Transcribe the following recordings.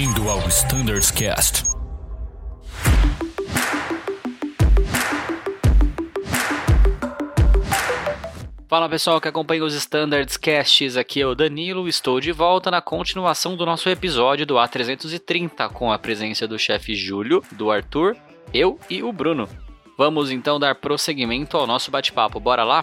Bem-vindo ao Standards Cast. Fala pessoal que acompanha os Standards Casts, aqui é o Danilo, estou de volta na continuação do nosso episódio do A330 com a presença do chefe Júlio, do Arthur, eu e o Bruno. Vamos então dar prosseguimento ao nosso bate-papo, bora lá?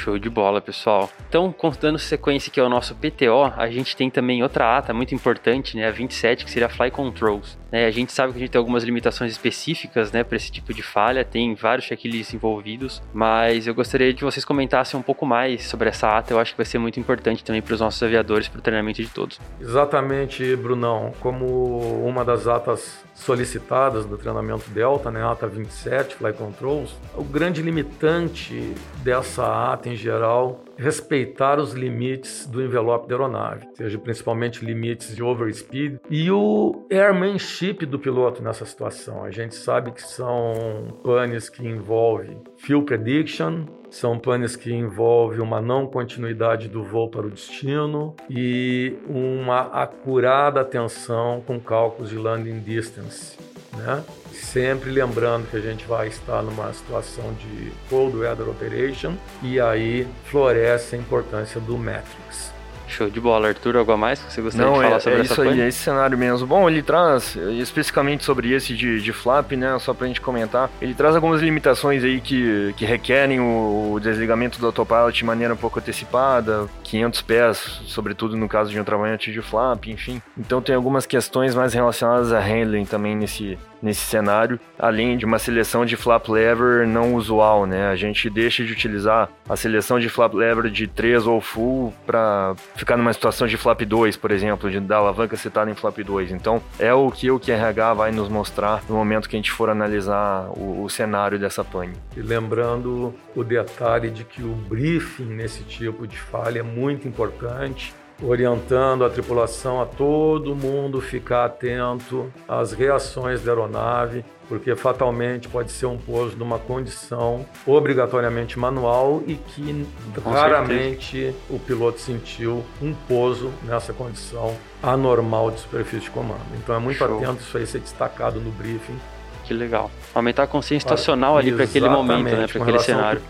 Show de bola, pessoal. Então, dando sequência aqui ao nosso PTO, a gente tem também outra ata muito importante, né, a 27, que seria Fly Controls. Né, a gente sabe que a gente tem algumas limitações específicas, né, para esse tipo de falha, tem vários checklists envolvidos, mas eu gostaria que vocês comentassem um pouco mais sobre essa ata, eu acho que vai ser muito importante também para os nossos aviadores, para o treinamento de todos. Exatamente, Brunão. Como uma das atas solicitadas do treinamento Delta, né, ata 27, Fly Controls, o grande limitante dessa ata em geral respeitar os limites do envelope da aeronave, seja principalmente limites de overspeed e o airmanship do piloto nessa situação. A gente sabe que são panes que envolvem fuel prediction, são planos que envolvem uma não continuidade do voo para o destino e uma acurada atenção com cálculos de landing distance. Né? Sempre lembrando que a gente vai estar numa situação de cold weather operation e aí floresce a importância do metrics. Show de bola, Arthur. Algo a mais que você gostaria Não, de falar é, sobre é essa isso aí, é esse cenário mesmo. Bom, ele traz, especificamente sobre esse de, de flap, né, só pra gente comentar, ele traz algumas limitações aí que, que requerem o, o desligamento do autopilot de maneira um pouco antecipada, 500 pés, sobretudo no caso de um trabalhante de flap, enfim. Então tem algumas questões mais relacionadas a handling também nesse, nesse cenário, além de uma seleção de flap lever não usual, né? A gente deixa de utilizar a seleção de flap lever de 3 ou full para ficar numa situação de flap 2, por exemplo, de da alavanca setada em flap 2. Então, é o que o QRH vai nos mostrar no momento que a gente for analisar o, o cenário dessa pane. E lembrando o detalhe de que o briefing nesse tipo de falha é muito importante, orientando a tripulação a todo mundo ficar atento às reações da aeronave, porque fatalmente pode ser um pouso numa condição obrigatoriamente manual e que Com raramente o piloto sentiu um pouso nessa condição anormal de superfície de comando. Então é muito Show. atento isso aí ser destacado no briefing. Que legal. Aumentar a consciência situacional ali para aquele momento, né? Para aquele cenário.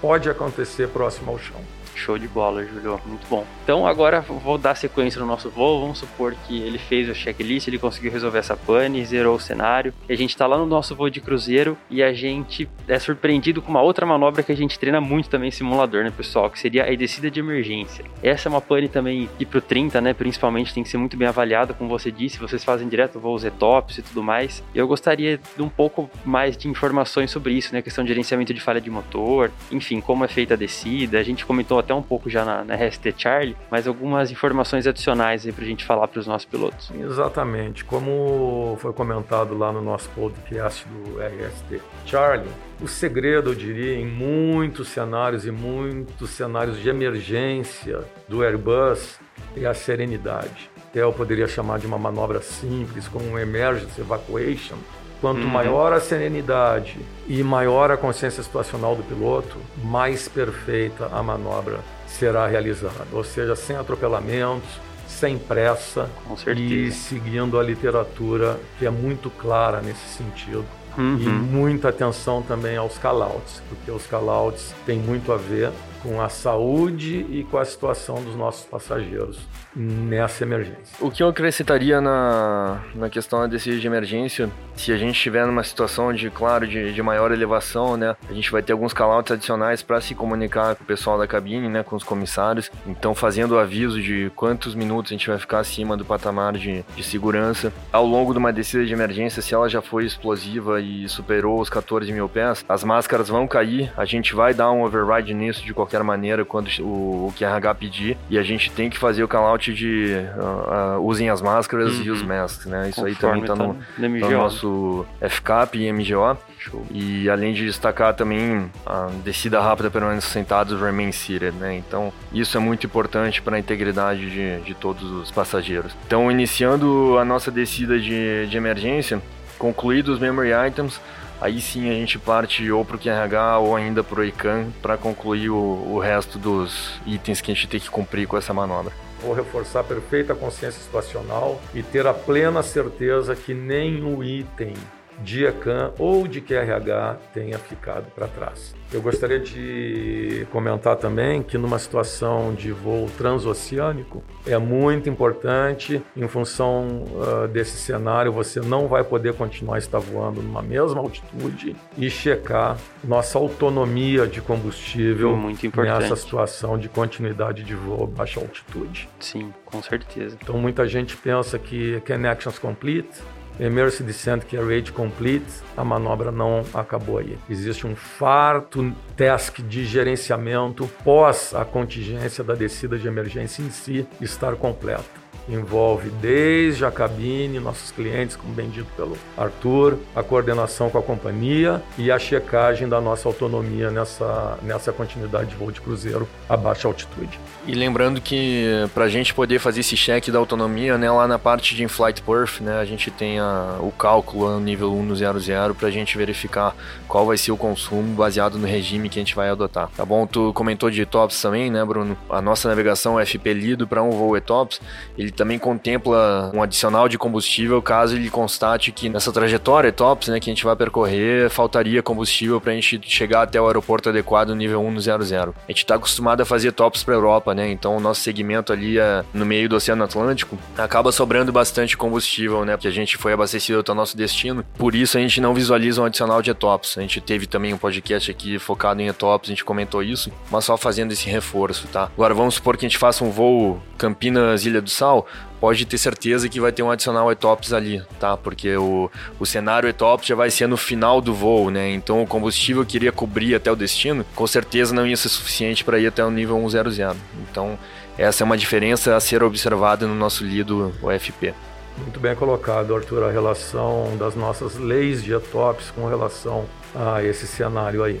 Pode acontecer próximo ao chão. Show de bola, Julio. Muito bom. Então agora vou dar sequência no nosso voo. Vamos supor que ele fez o checklist, ele conseguiu resolver essa pane, zerou o cenário. E a gente tá lá no nosso voo de cruzeiro e a gente é surpreendido com uma outra manobra que a gente treina muito também em simulador, né, pessoal? Que seria a descida de emergência. Essa é uma pane também e pro 30, né, principalmente, tem que ser muito bem avaliada, como você disse. Vocês fazem direto voos ETOPS e tudo mais. Eu gostaria de um pouco mais de informações sobre isso, né? Questão de gerenciamento de falha de motor, enfim, como é feita a descida. A gente comentou até um pouco já na, na RST Charlie, mas algumas informações adicionais aí pra gente falar para os nossos pilotos. Exatamente. Como foi comentado lá no nosso podcast do RST Charlie, o segredo, eu diria, em muitos cenários e muitos cenários de emergência do Airbus é a serenidade. Até eu poderia chamar de uma manobra simples, como um emergency evacuation. Quanto Uhum. maior a serenidade e maior a consciência situacional do piloto, mais perfeita a manobra será realizada. Ou seja, sem atropelamentos, sem pressa, Com e seguindo a literatura que é muito clara nesse sentido. E Uhum. muita atenção também aos callouts, porque os callouts têm muito a ver com a saúde e com a situação dos nossos passageiros nessa emergência. O que eu acrescentaria na, na questão da descida de emergência, se a gente estiver numa situação de, claro, de, de maior elevação, né, a gente vai ter alguns callouts adicionais para se comunicar com o pessoal da cabine, né, com os comissários. Então, fazendo o aviso de quantos minutos a gente vai ficar acima do patamar de, de segurança. Ao longo de uma descida de emergência, se ela já foi explosiva e superou os 14 mil pés, as máscaras vão cair, a gente vai dar um override nisso de qualquer maneira quando o, o QRH pedir, e a gente tem que fazer o callout de ah, ah, usem as máscaras e os masks, né? Isso aí também tá no, no no nosso FCAP e MGO. Show. E além de destacar também a descida rápida permanência sentados, remain seated, né? Então, isso é muito importante para a integridade de, de todos os passageiros. Então, iniciando a nossa descida de, de emergência, concluídos os memory items, aí sim a gente parte ou para o QRH ou ainda para o ICANN para concluir o, o resto dos itens que a gente tem que cumprir com essa manobra. Vou reforçar a perfeita consciência situacional e ter a plena certeza que nenhum item de ECAN ou de QRH tenha ficado para trás. Eu gostaria de comentar também que numa situação de voo transoceânico é muito importante, em função uh, desse cenário, você não vai poder continuar estar voando numa mesma altitude e checar nossa autonomia de combustível nessa situação de continuidade de voo a baixa altitude. Sim, com certeza. Então muita gente pensa que Connections Complete Emergency Descent que é Complete, a manobra não acabou aí. Existe um farto task de gerenciamento pós a contingência da descida de emergência em si estar completa envolve desde a cabine, nossos clientes, como bem dito pelo Arthur, a coordenação com a companhia e a checagem da nossa autonomia nessa, nessa continuidade de voo de cruzeiro a baixa altitude. E lembrando que para a gente poder fazer esse cheque da autonomia, né, lá na parte de in-flight perf, né, a gente tem a, o cálculo no nível 100 para a gente verificar qual vai ser o consumo baseado no regime que a gente vai adotar. Tá bom? Tu comentou de ETOPS também, né, Bruno? A nossa navegação FP Lido para um voo ETOPS, ele também contempla um adicional de combustível caso ele constate que nessa trajetória TOPS, né, que a gente vai percorrer, faltaria combustível para a gente chegar até o aeroporto adequado nível 1 no 00. A gente está acostumado a fazer TOPS para Europa, né? Então o nosso segmento ali é no meio do Oceano Atlântico acaba sobrando bastante combustível, né? Porque a gente foi abastecido até o nosso destino. Por isso a gente não visualiza um adicional de ETOPS. A gente teve também um podcast aqui focado em ETOPS, a gente comentou isso, mas só fazendo esse reforço, tá? Agora vamos supor que a gente faça um voo Campinas Ilha do Sal, pode ter certeza que vai ter um adicional ETOPS ali, tá? Porque o, o cenário ETOPS já vai ser no final do voo, né? Então o combustível que iria cobrir até o destino, com certeza não ia ser suficiente para ir até o nível 100. Então essa é uma diferença a ser observada no nosso lido UFP. Muito bem colocado, Arthur, a relação das nossas leis de ETOPS com relação a esse cenário aí.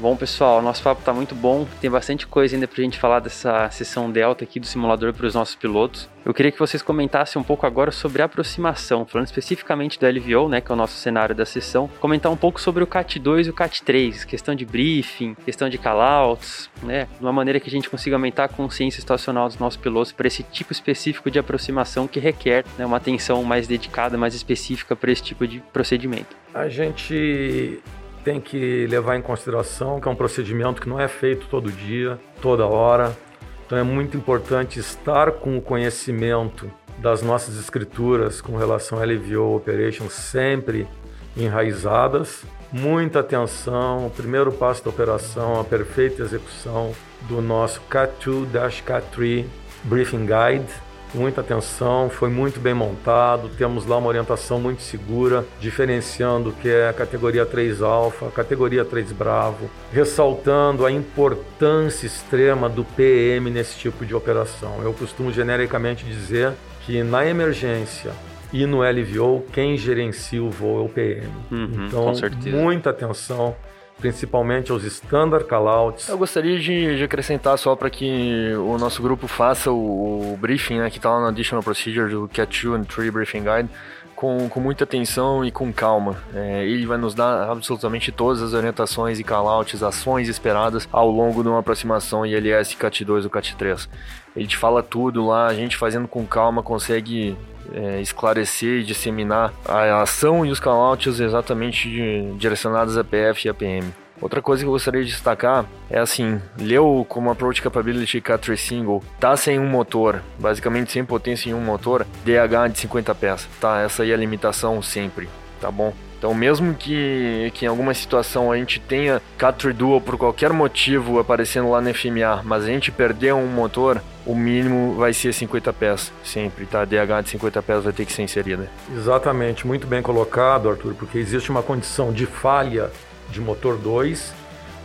Bom, pessoal, nosso papo está muito bom. Tem bastante coisa ainda para a gente falar dessa sessão Delta aqui do simulador para os nossos pilotos. Eu queria que vocês comentassem um pouco agora sobre a aproximação, falando especificamente do LVO, né, que é o nosso cenário da sessão. Comentar um pouco sobre o CAT 2 e o CAT 3, questão de briefing, questão de callouts, né, de uma maneira que a gente consiga aumentar a consciência situacional dos nossos pilotos para esse tipo específico de aproximação que requer né, uma atenção mais dedicada, mais específica para esse tipo de procedimento. A gente tem que levar em consideração que é um procedimento que não é feito todo dia, toda hora. Então é muito importante estar com o conhecimento das nossas escrituras com relação a LVO Operation sempre enraizadas. Muita atenção, o primeiro passo da operação, a perfeita execução do nosso CAT2-CAT3 Briefing Guide, muita atenção, foi muito bem montado, temos lá uma orientação muito segura, diferenciando o que é a categoria 3 Alfa, a categoria 3 Bravo, ressaltando a importância extrema do PM nesse tipo de operação. Eu costumo genericamente dizer que na emergência e no LVO, quem gerencia o voo é o PM. Uhum, então, muita atenção principalmente aos standard callouts. Eu gostaria de, de acrescentar só para que o nosso grupo faça o, o briefing, né, que está lá no Additional Procedure do Cat 2 and 3 Briefing Guide, com, com muita atenção e com calma. É, ele vai nos dar absolutamente todas as orientações e callouts, ações esperadas ao longo de uma aproximação ILS CAT 2 ou CAT 3. Ele te fala tudo lá, a gente fazendo com calma consegue é, esclarecer e disseminar a ação e os callouts exatamente de, direcionados a PF e a PM. Outra coisa que eu gostaria de destacar é assim, leu como Approach Capability Cat Single, tá sem um motor, basicamente sem potência em um motor, DH de 50 pés, tá? Essa aí é a limitação sempre, tá bom? Então, mesmo que, que em alguma situação a gente tenha Cat Dual por qualquer motivo aparecendo lá no FMA, mas a gente perder um motor, o mínimo vai ser 50 pés, sempre, tá? DH de 50 pés vai ter que ser inserida. Exatamente, muito bem colocado, Arthur, porque existe uma condição de falha de motor 2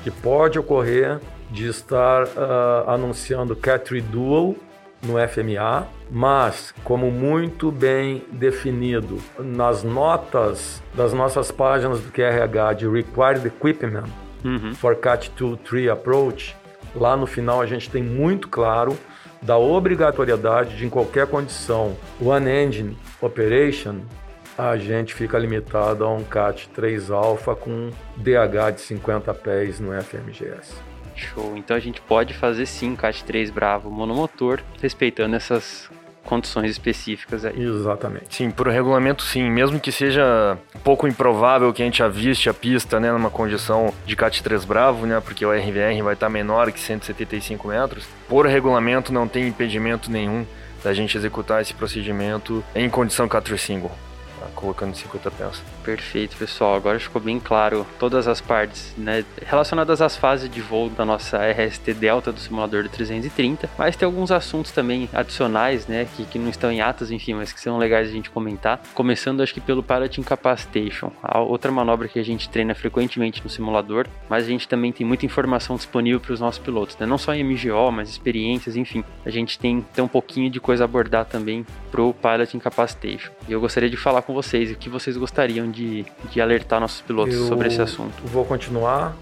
que pode ocorrer de estar uh, anunciando Cat Dual no FMA, mas como muito bem definido nas notas das nossas páginas do QRH de Required Equipment uhum. for Cat 2 3 Approach, lá no final a gente tem muito claro da obrigatoriedade de, em qualquer condição, One Engine Operation, a gente fica limitado a um CAT 3 alfa com DH de 50 pés no FMGS. Show. Então a gente pode fazer sim CAT 3 Bravo monomotor, respeitando essas condições específicas aí. Exatamente. Sim, por regulamento sim, mesmo que seja pouco improvável que a gente aviste a pista, né, numa condição de CAT 3 Bravo, né, porque o RVR vai estar menor que 175 metros, por regulamento não tem impedimento nenhum da gente executar esse procedimento em condição CAT Single colocando 50 peças. Perfeito, pessoal. Agora ficou bem claro todas as partes né, relacionadas às fases de voo da nossa RST Delta do simulador do 330, mas tem alguns assuntos também adicionais, né, que, que não estão em atas, enfim, mas que são legais a gente comentar. Começando, acho que pelo Pilot Incapacitation, a outra manobra que a gente treina frequentemente no simulador, mas a gente também tem muita informação disponível para os nossos pilotos, né? não só em MGO, mas experiências, enfim. A gente tem, tem um pouquinho de coisa a abordar também pro Pilot Incapacitation. E eu gostaria de falar com vocês o que vocês gostariam de, de alertar nossos pilotos eu sobre esse assunto. Vou continuar.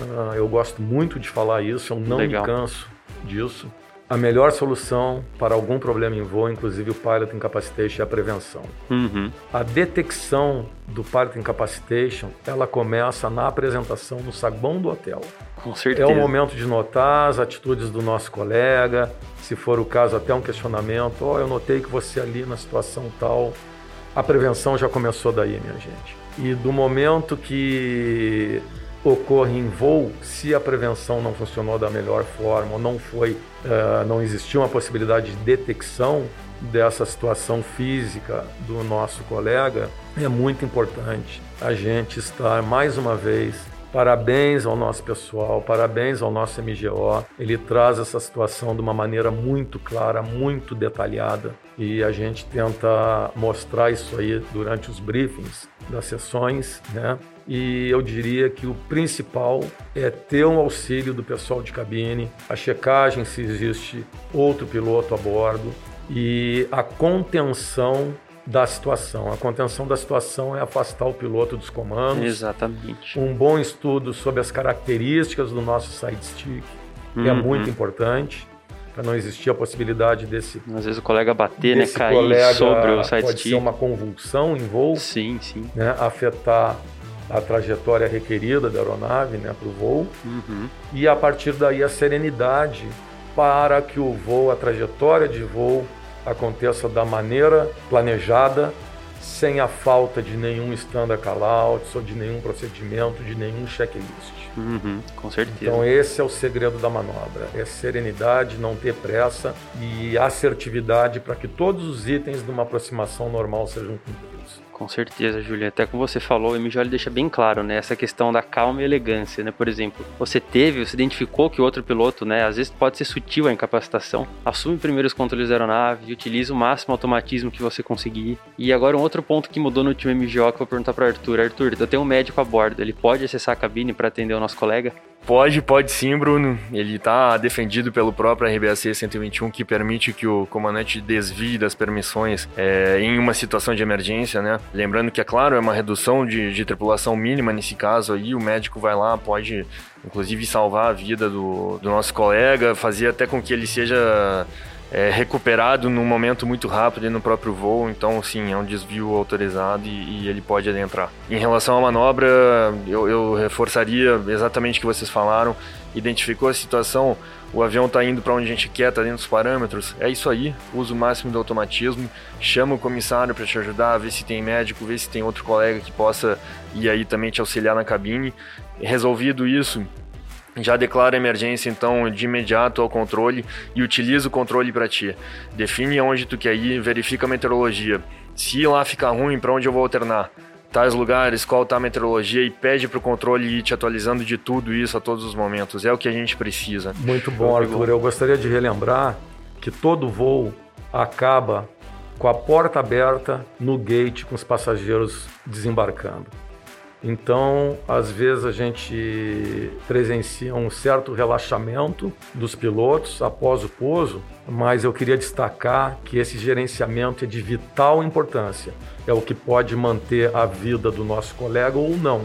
Uh, eu gosto muito de falar isso, eu não Legal. me canso disso. A melhor solução para algum problema em voo, inclusive o Pilot Incapacitation, é a prevenção. Uhum. A detecção do Pilot Incapacitation, ela começa na apresentação no saguão do hotel. Com certeza. É o momento de notar as atitudes do nosso colega, se for o caso, até um questionamento. Oh, eu notei que você ali na situação tal a prevenção já começou daí, minha gente. E do momento que ocorre em voo, se a prevenção não funcionou da melhor forma, não foi, uh, não existiu uma possibilidade de detecção dessa situação física do nosso colega, é muito importante a gente estar mais uma vez Parabéns ao nosso pessoal, parabéns ao nosso MGO. Ele traz essa situação de uma maneira muito clara, muito detalhada e a gente tenta mostrar isso aí durante os briefings das sessões, né? E eu diria que o principal é ter um auxílio do pessoal de cabine, a checagem se existe outro piloto a bordo e a contenção da situação. A contenção da situação é afastar o piloto dos comandos. Exatamente. Um bom estudo sobre as características do nosso side stick é uhum. é muito importante para não existir a possibilidade desse. Às vezes o colega bater, né, cair sobre o side pode ser uma convulsão em voo. Sim, sim. Né, afetar a trajetória requerida da aeronave, né, para o voo. Uhum. E a partir daí a serenidade para que o voo, a trajetória de voo aconteça da maneira planejada, sem a falta de nenhum standard callouts ou de nenhum procedimento, de nenhum checklist. Uhum, com certeza. Então esse é o segredo da manobra, é serenidade, não ter pressa e assertividade para que todos os itens de uma aproximação normal sejam cumpridos. Com certeza, Julia. Até como você falou, o MJ deixa bem claro, né? Essa questão da calma e elegância, né? Por exemplo, você teve, você identificou que o outro piloto, né? Às vezes pode ser sutil a incapacitação. Assume primeiro os controles da aeronave, utiliza o máximo automatismo que você conseguir. E agora um outro ponto que mudou no último MGO que eu vou perguntar para Arthur. Arthur, eu tenho um médico a bordo, ele pode acessar a cabine para atender o nosso colega? Pode, pode sim, Bruno. Ele está defendido pelo próprio RBAC 121, que permite que o comandante desvie das permissões é, em uma situação de emergência, né? Lembrando que, é claro, é uma redução de, de tripulação mínima nesse caso aí, o médico vai lá, pode inclusive salvar a vida do, do nosso colega, fazer até com que ele seja é, recuperado num momento muito rápido no próprio voo, então sim, é um desvio autorizado e, e ele pode adentrar. Em relação à manobra, eu, eu, reforçaria exatamente o que vocês falaram, identificou a situação, o avião está indo para onde a gente quer, está dentro dos parâmetros, é isso aí, usa o máximo do automatismo, chama o comissário para te ajudar, vê se tem médico, vê se tem outro colega que possa ir aí também te auxiliar na cabine. Resolvido isso, já declara emergência então de imediato ao controle e utiliza o controle para ti. Define onde tu quer ir, verifica a meteorologia. Se lá ficar ruim, para onde eu vou alternar? Tais lugares, qual tá a meteorologia e pede para o controle ir te atualizando de tudo isso a todos os momentos. É o que a gente precisa. Muito bom, Arthur. Eu gostaria de relembrar que todo voo acaba com a porta aberta no gate com os passageiros desembarcando. Então, às vezes a gente presencia um certo relaxamento dos pilotos após o pouso, mas eu queria destacar que esse gerenciamento é de vital importância. É o que pode manter a vida do nosso colega ou não,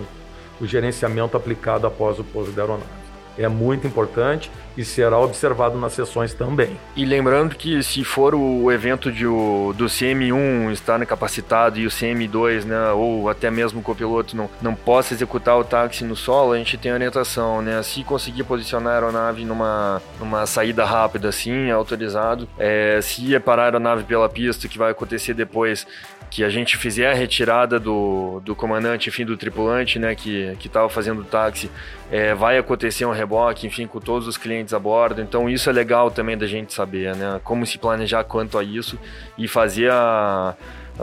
o gerenciamento aplicado após o pouso da aeronave. É muito importante e será observado nas sessões também. E lembrando que se for o evento de, do CM1 estar incapacitado e o CM2, né, ou até mesmo o copiloto não, não possa executar o táxi no solo, a gente tem orientação, né, se conseguir posicionar a aeronave numa, numa saída rápida assim, autorizado, é, se é parar a aeronave pela pista, que vai acontecer depois, que a gente fizer a retirada do, do comandante, enfim, do tripulante, né, que estava fazendo o táxi, é, vai acontecer um reboque, enfim, com todos os clientes a bordo. Então isso é legal também da gente saber, né, como se planejar quanto a isso e fazer a,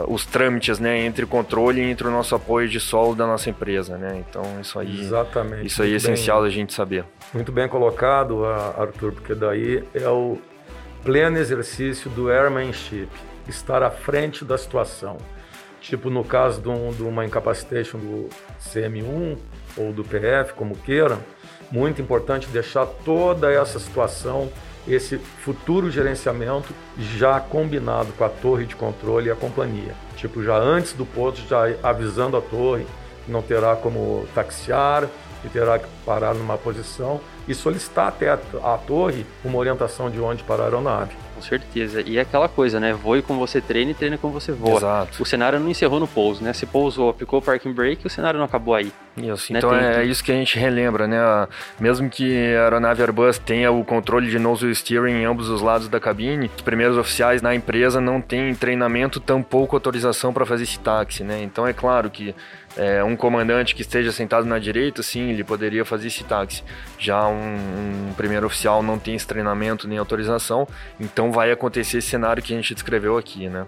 os trâmites, né, entre o controle e entre o nosso apoio de solo da nossa empresa, né. Então isso aí, Exatamente. isso aí é essencial da gente saber. Muito bem colocado, Arthur, porque daí é o pleno exercício do airmanship estar à frente da situação. Tipo no caso de, um, de uma incapacitation do CM1 ou do PF, como queiram, muito importante deixar toda essa situação, esse futuro gerenciamento já combinado com a torre de controle e a companhia. Tipo, já antes do ponto, já avisando a torre que não terá como taxiar, que terá que parar numa posição e solicitar até a, a torre uma orientação de onde parar a aeronave. Com certeza. E é aquela coisa, né? Voe como você treina e treina como você voa. Exato. O cenário não encerrou no pouso, né? Se pousou, aplicou o parking brake, o cenário não acabou aí. Isso, né? então é, é, isso que a gente relembra, né? Mesmo que a aeronave Airbus tenha o controle de nose steering em ambos os lados da cabine, os primeiros oficiais na empresa não têm treinamento, tampouco autorização para fazer esse táxi, né? Então é claro que é, um comandante que esteja sentado na direita, sim, ele poderia fazer esse táxi. Já um, um, primeiro oficial não tem esse treinamento nem autorização, então vai acontecer esse cenário que a gente descreveu aqui, né?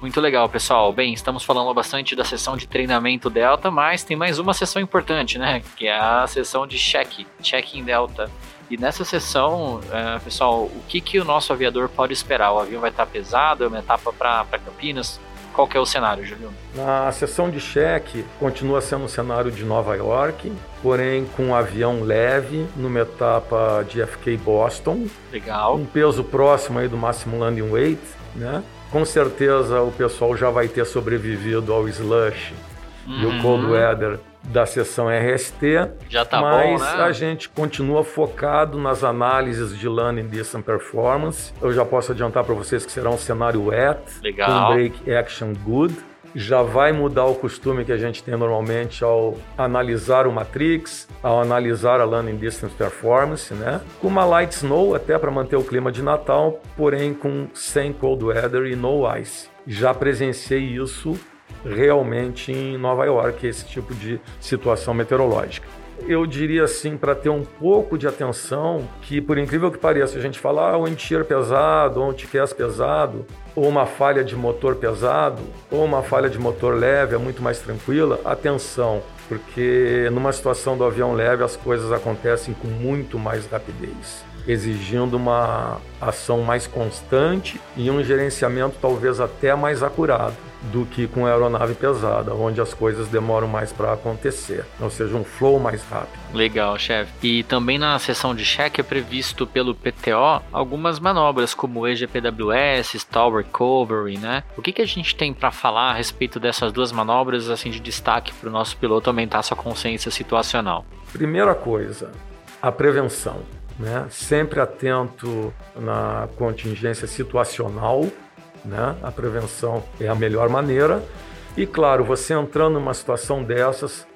Muito legal, pessoal. Bem, estamos falando bastante da sessão de treinamento Delta, mas tem mais uma sessão importante, né? Que é a sessão de check, check in Delta. E nessa sessão, é, pessoal, o que, que o nosso aviador pode esperar? O avião vai estar pesado, é uma etapa para Campinas? Qual que é o cenário, Juliano? Na sessão de cheque, continua sendo um cenário de Nova York, porém com um avião leve, numa etapa de FK Boston. Legal. Um peso próximo aí do máximo landing weight, né? Com certeza o pessoal já vai ter sobrevivido ao slush uhum. e o cold weather da sessão RST. Já tá mas bom, né? a gente continua focado nas análises de Landing Distance Performance. Eu já posso adiantar para vocês que será um cenário wet, Legal. com break action good. Já vai mudar o costume que a gente tem normalmente ao analisar o Matrix, ao analisar a Landing Distance Performance, né? Com uma light snow até para manter o clima de Natal, porém com sem cold weather e no ice. Já presenciei isso realmente em Nova York, esse tipo de situação meteorológica. Eu diria assim, para ter um pouco de atenção, que por incrível que pareça, a gente fala ah, um encher pesado, ou um tiquez pesado, ou uma falha de motor pesado, ou uma falha de motor leve, é muito mais tranquila. Atenção, porque numa situação do avião leve as coisas acontecem com muito mais rapidez exigindo uma ação mais constante e um gerenciamento talvez até mais acurado do que com aeronave pesada, onde as coisas demoram mais para acontecer, ou seja, um flow mais rápido. Legal, chefe. E também na sessão de cheque é previsto pelo PTO algumas manobras como EGPWS, Stall Recovery, né? O que, que a gente tem para falar a respeito dessas duas manobras assim de destaque para o nosso piloto aumentar sua consciência situacional? Primeira coisa, a prevenção né? sempre atento na contingência situacional, né? a prevenção é a melhor maneira. E claro, você entrando numa situação dessas,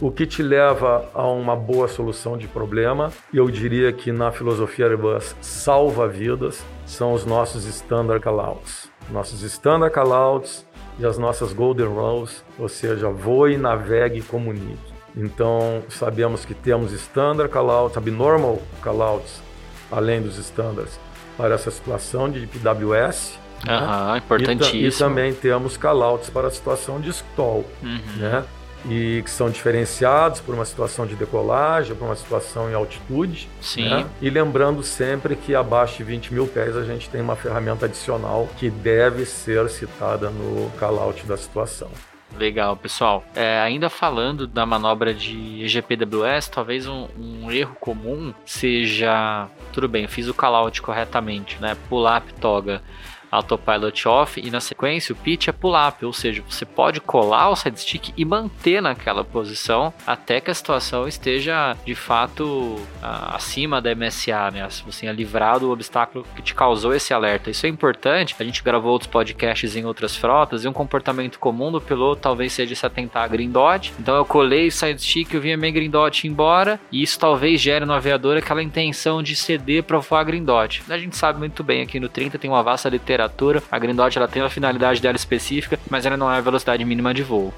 o que te leva a uma boa solução de problema, eu diria que na filosofia Airbus salva vidas, são os nossos standard callouts. Nossos standard callouts e as nossas golden rules, ou seja, voe, navegue e comunique. Então, sabemos que temos standard callouts, abnormal callouts, além dos standards, para essa situação de PWS. Aham, né? importantíssimo. E, e, também temos callouts para a situação de stall, uhum. né? E que são diferenciados por uma situação de decolagem, por uma situação em altitude. Sim. Né? E lembrando sempre que abaixo de 20 mil pés a gente tem uma ferramenta adicional que deve ser citada no callout da situação. Legal, pessoal. É, ainda falando da manobra de EGPWS, talvez um, um, erro comum seja, tudo bem, fiz o callout corretamente, né? Pular a pitoga. Autopilot off e na sequência o pitch é pull-up, ou seja, você pode colar o side stick e manter naquela posição até que a situação esteja de fato acima da MSA, né? Se você tenha livrado o obstáculo que te causou esse alerta. Isso é importante. A gente gravou outros podcasts em outras frotas e um comportamento comum do piloto talvez seja se atentar a green dot. Então eu colei o side stick, eu vi a minha green dot embora e isso talvez gere no aviador aquela intenção de ceder para voar a green dot. A gente sabe muito bem aqui no 30 tem uma vasta literatura. A green dot ela tem a finalidade dela específica, mas ela não é a velocidade mínima de voo.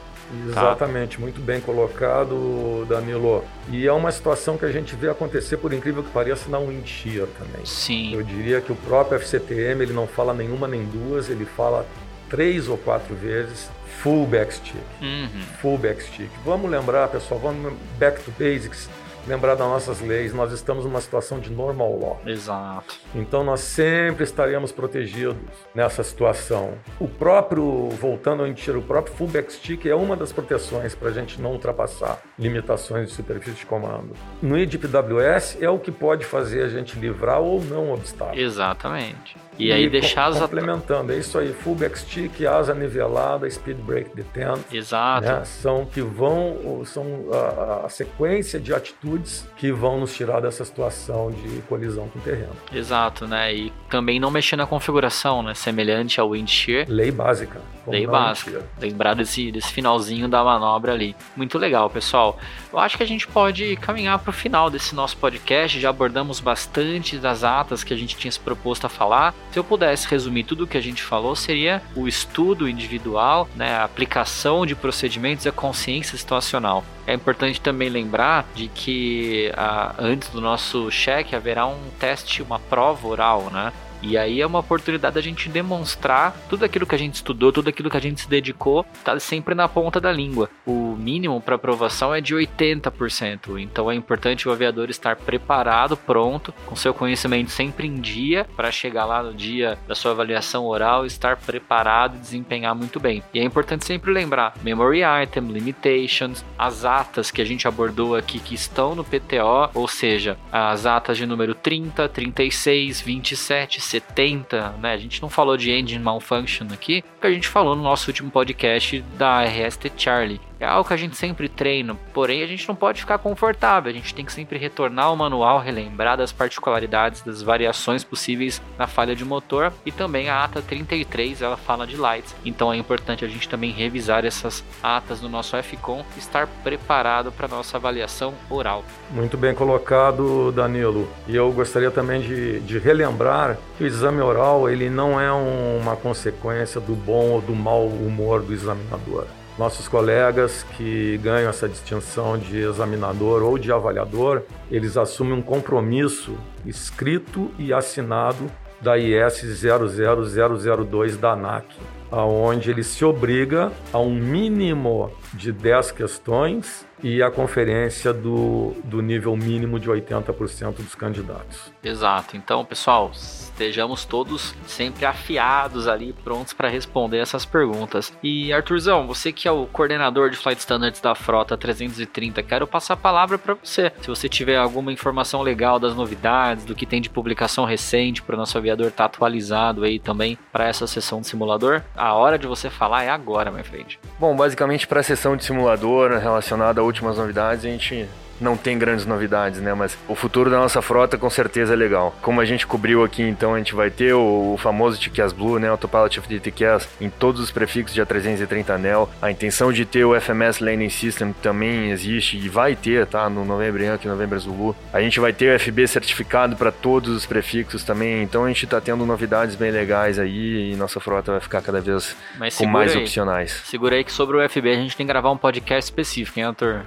Exatamente, tá. muito bem colocado, Danilo. E é uma situação que a gente vê acontecer, por incrível que pareça, na wind shear também. Sim. Eu diria que o próprio FCTM ele não fala nenhuma nem duas, ele fala três ou quatro vezes full backstick. Uhum. Full backstick. Vamos lembrar, pessoal, vamos back to basics lembrar das nossas leis, nós estamos numa situação de normal law. Exato. Então nós sempre estaremos protegidos nessa situação. O próprio, voltando ao tiro, o próprio full backstick é uma das proteções para a gente não ultrapassar limitações de superfície de comando. No IDPWS é o que pode fazer a gente livrar ou não obstáculos. Exatamente. E, e aí deixar as complementando, é isso aí, full backstick, asa nivelada, speed brake detent. Exato. Né? São que vão são a, a, sequência de atitudes que vão nos tirar dessa situação de colisão com o terreno. Exato, né? E também não mexer na configuração, né? Semelhante ao wind shear. Lei básica. Lei básica. Lembrar desse, desse finalzinho da manobra ali. Muito legal, pessoal. Eu acho que a gente pode caminhar para o final desse nosso podcast. Já abordamos bastante das atas que a gente tinha se proposto a falar. Se eu pudesse resumir tudo o que a gente falou, seria o estudo individual, né, a aplicação de procedimentos e a consciência situacional. É importante também lembrar de que ah, antes do nosso cheque haverá um teste, uma prova oral, né? E aí é uma oportunidade da gente demonstrar tudo aquilo que a gente estudou, tudo aquilo que a gente se dedicou, tá sempre na ponta da língua. O mínimo para aprovação é de 80%, então é importante o aviador estar preparado, pronto, com seu conhecimento sempre em dia, para chegar lá no dia da sua avaliação oral, estar preparado e desempenhar muito bem. E é importante sempre lembrar: memory item, limitations, as atas que a gente abordou aqui que estão no PTO, ou seja, as atas de número 30, 36, 27, 70, né? A gente não falou de engine malfunction aqui, porque a gente falou no nosso último podcast da RST Charlie. É algo que a gente sempre treina, porém a gente não pode ficar confortável, a gente tem que sempre retornar ao manual, relembrar das particularidades, das variações possíveis na falha de motor e também a ata 33 ela fala de lights, então é importante a gente também revisar essas atas no nosso FCOM e estar preparado para nossa avaliação oral. Muito bem colocado, Danilo. E eu gostaria também de, de relembrar que o exame oral ele não é uma consequência do bom ou do mau humor do examinador. Nossos colegas que ganham essa distinção de examinador ou de avaliador, eles assumem um compromisso escrito e assinado da IS 00002 da ANAC, aonde ele se obriga a um mínimo de 10 questões e a conferência do, do nível mínimo de 80% dos candidatos. Exato. Então, pessoal, estejamos todos sempre afiados ali, prontos para responder essas perguntas. E Arthurzão, você que é o coordenador de Flight Standards da Frota 330, quero passar a palavra para você. Se você tiver alguma informação legal das novidades, do que tem de publicação recente para o nosso aviador estar tá atualizado aí também para essa sessão de simulador, a hora de você falar é agora, minha frente. Bom, basicamente para a sessão de simulador relacionada a últimas novidades, a gente não tem grandes novidades, né? Mas o futuro da nossa frota com certeza é legal. Como a gente cobriu aqui, então a gente vai ter o, o famoso TQS Blue, né? Autopilot of the TQS em todos os prefixos de A330 ANEL. A intenção de ter o FMS Landing System também existe e vai ter, tá? No Novembro Yankee, Novembro Zulu. A gente vai ter o FB certificado para todos os prefixos também. Então a gente tá tendo novidades bem legais aí e nossa frota vai ficar cada vez Mas com mais aí. opcionais. Segura aí que sobre o FB a gente tem que gravar um podcast específico, hein, Arthur?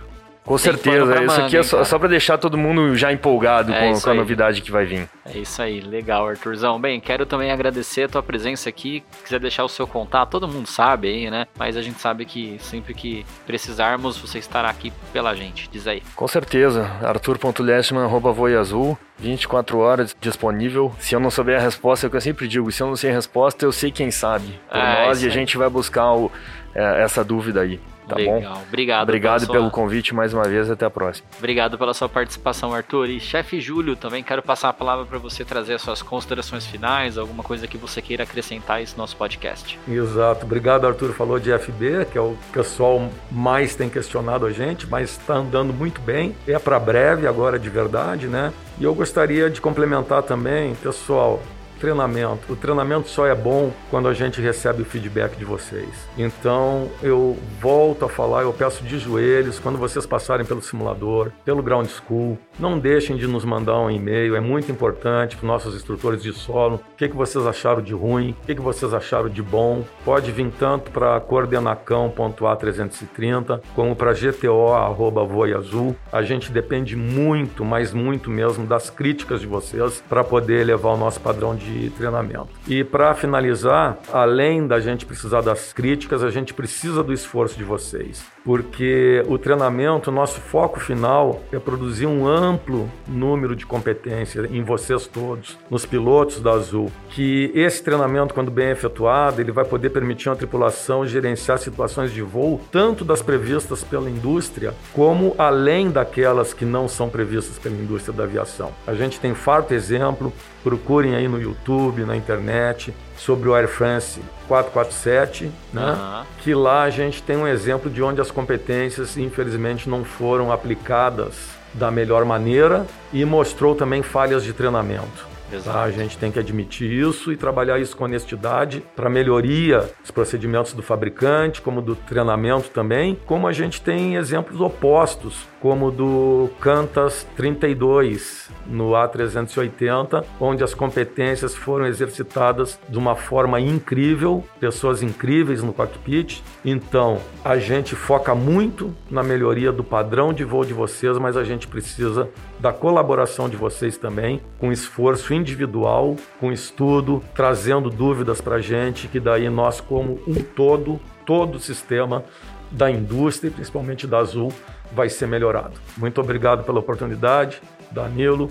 Com certeza, isso aqui é só, só para deixar todo mundo já empolgado é com, com a novidade que vai vir. É isso aí, legal, Arthurzão. Bem, quero também agradecer a tua presença aqui. Se quiser deixar o seu contato, todo mundo sabe aí, né? Mas a gente sabe que sempre que precisarmos, você estará aqui pela gente. Diz aí. Com certeza, arthur.lestman, arroba azul. 24 horas disponível. Se eu não souber a resposta, é o que eu sempre digo, se eu não sei a resposta, eu sei quem sabe. Por é, nós e a gente vai buscar o, é, essa dúvida aí. Tá Legal. bom? Obrigado. Obrigado pela pelo sua- convite mais uma vez. Até a próxima. Obrigado pela sua participação, Arthur. E chefe Júlio, também quero passar a palavra para você trazer as suas considerações finais, alguma coisa que você queira acrescentar a esse nosso podcast. Exato. Obrigado, Arthur. Falou de FB, que é o que o pessoal mais tem questionado a gente, mas está andando muito bem. É para breve agora de verdade, né? E eu gostaria de complementar também, pessoal, treinamento. O treinamento só é bom quando a gente recebe o feedback de vocês. Então, eu volto a falar, eu peço de joelhos, quando vocês passarem pelo simulador, pelo Ground School, não deixem de nos mandar um e-mail, é muito importante para os nossos instrutores de solo. O que, que vocês acharam de ruim? O que, que vocês acharam de bom? Pode vir tanto para coordenacão.a330 como para gto.voiazul. A gente depende muito, mas muito mesmo, das críticas de vocês para poder elevar o nosso padrão de treinamento. E para finalizar, além da gente precisar das críticas, a gente precisa do esforço de vocês, porque o treinamento, nosso foco final é produzir um amplo número de competência em vocês todos, nos pilotos da Azul, que esse treinamento, quando bem efetuado, ele vai poder permitir uma tripulação gerenciar situações de voo, tanto das previstas pela indústria, como além daquelas que não são previstas pela indústria da aviação. A gente tem farto exemplo, procurem aí no YouTube, na internet, sobre o Air France 447, né? Aham. que lá a gente tem um exemplo de onde as competências, infelizmente, não foram aplicadas da melhor maneira e mostrou também falhas de treinamento. Tá? A gente tem que admitir isso e trabalhar isso com honestidade para melhoria dos procedimentos do fabricante, como do treinamento também, como a gente tem exemplos opostos, como do Cantas 32 no A380, onde as competências foram exercitadas de uma forma incrível, pessoas incríveis no cockpit. Então, a gente foca muito na melhoria do padrão de voo de vocês, mas a gente precisa da colaboração de vocês também, com esforço individual, com estudo, trazendo dúvidas para a gente, que daí nós, como um todo, todo o sistema da indústria, e principalmente da Azul, vai ser melhorado. Muito obrigado pela oportunidade, Danilo,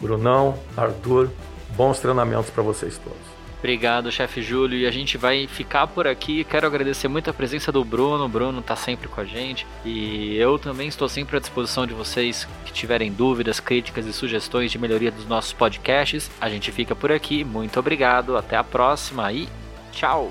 Brunão, Arthur, bons treinamentos para vocês todos. Obrigado, chefe Júlio. E a gente vai ficar por aqui. Quero agradecer muito a presença do Bruno. O Bruno está sempre com a gente. E eu também estou sempre à disposição de vocês que tiverem dúvidas, críticas e sugestões de melhoria dos nossos podcasts. A gente fica por aqui. Muito obrigado. Até a próxima e tchau!